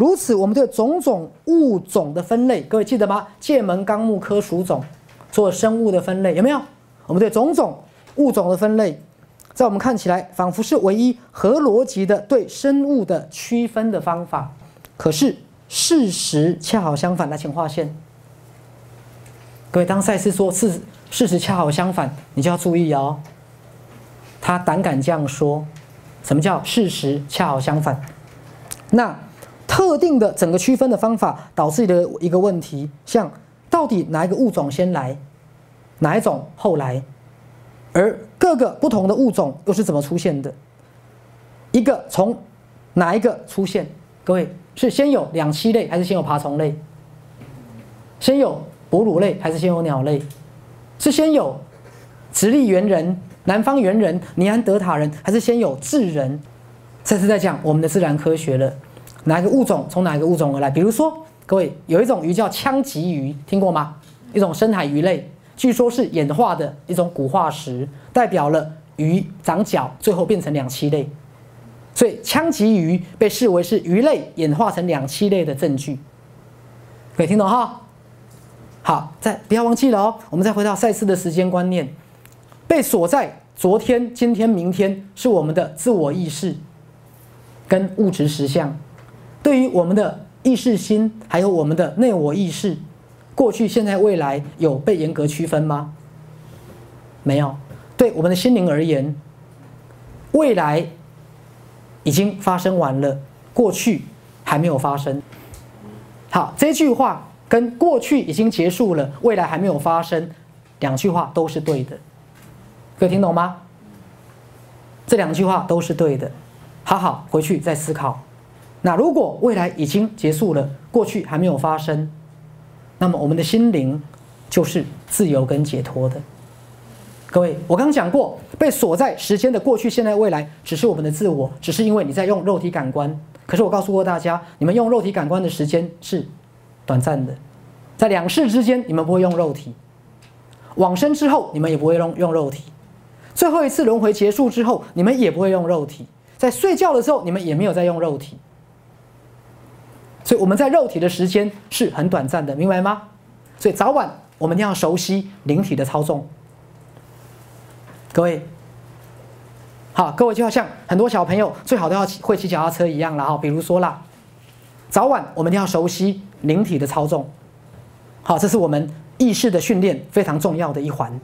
如此，我们对种种物种的分类，各位记得吗？界门纲目科属种做生物的分类，有没有？我们对种种物种的分类，在我们看起来仿佛是唯一合逻辑的对生物的区分的方法，可是事实恰好相反。来，请划线。各位，当赛斯说事事实恰好相反，你就要注意哦。他胆敢这样说，什么叫事实恰好相反？那特定的整个区分的方法导致的一个问题，像到底哪一个物种先来，哪一种后来，而各个不同的物种又是怎么出现的？一个从哪一个出现？各位是先有两栖类，还是先有爬虫类？先有哺乳类，还是先有鸟类？是先有直立猿人？南方猿人、尼安德塔人，还是先有智人？这是在讲我们的自然科学了。哪一个物种从哪一个物种而来？比如说，各位有一种鱼叫枪棘鱼，听过吗？一种深海鱼类，据说是演化的一种古化石，代表了鱼长脚，最后变成两栖类。所以枪棘鱼被视为是鱼类演化成两栖类的证据。可以听懂哈？好，再不要忘记了哦。我们再回到赛斯的时间观念。被锁在昨天、今天、明天是我们的自我意识跟物质实相。对于我们的意识心，还有我们的内我意识，过去、现在、未来有被严格区分吗？没有。对我们的心灵而言，未来已经发生完了，过去还没有发生。好，这句话跟过去已经结束了，未来还没有发生，两句话都是对的。可以听懂吗？这两句话都是对的，好好回去再思考。那如果未来已经结束了，过去还没有发生，那么我们的心灵就是自由跟解脱的。各位，我刚讲过，被锁在时间的过去、现在、未来，只是我们的自我，只是因为你在用肉体感官。可是我告诉过大家，你们用肉体感官的时间是短暂的，在两世之间，你们不会用肉体；往生之后，你们也不会用用肉体。最后一次轮回结束之后，你们也不会用肉体；在睡觉的时候，你们也没有在用肉体。所以我们在肉体的时间是很短暂的，明白吗？所以早晚我们一定要熟悉灵体的操纵。各位，好，各位就要像很多小朋友最好都要会骑脚踏车一样了哈。比如说啦，早晚我们一定要熟悉灵体的操纵。好，这是我们意识的训练非常重要的一环。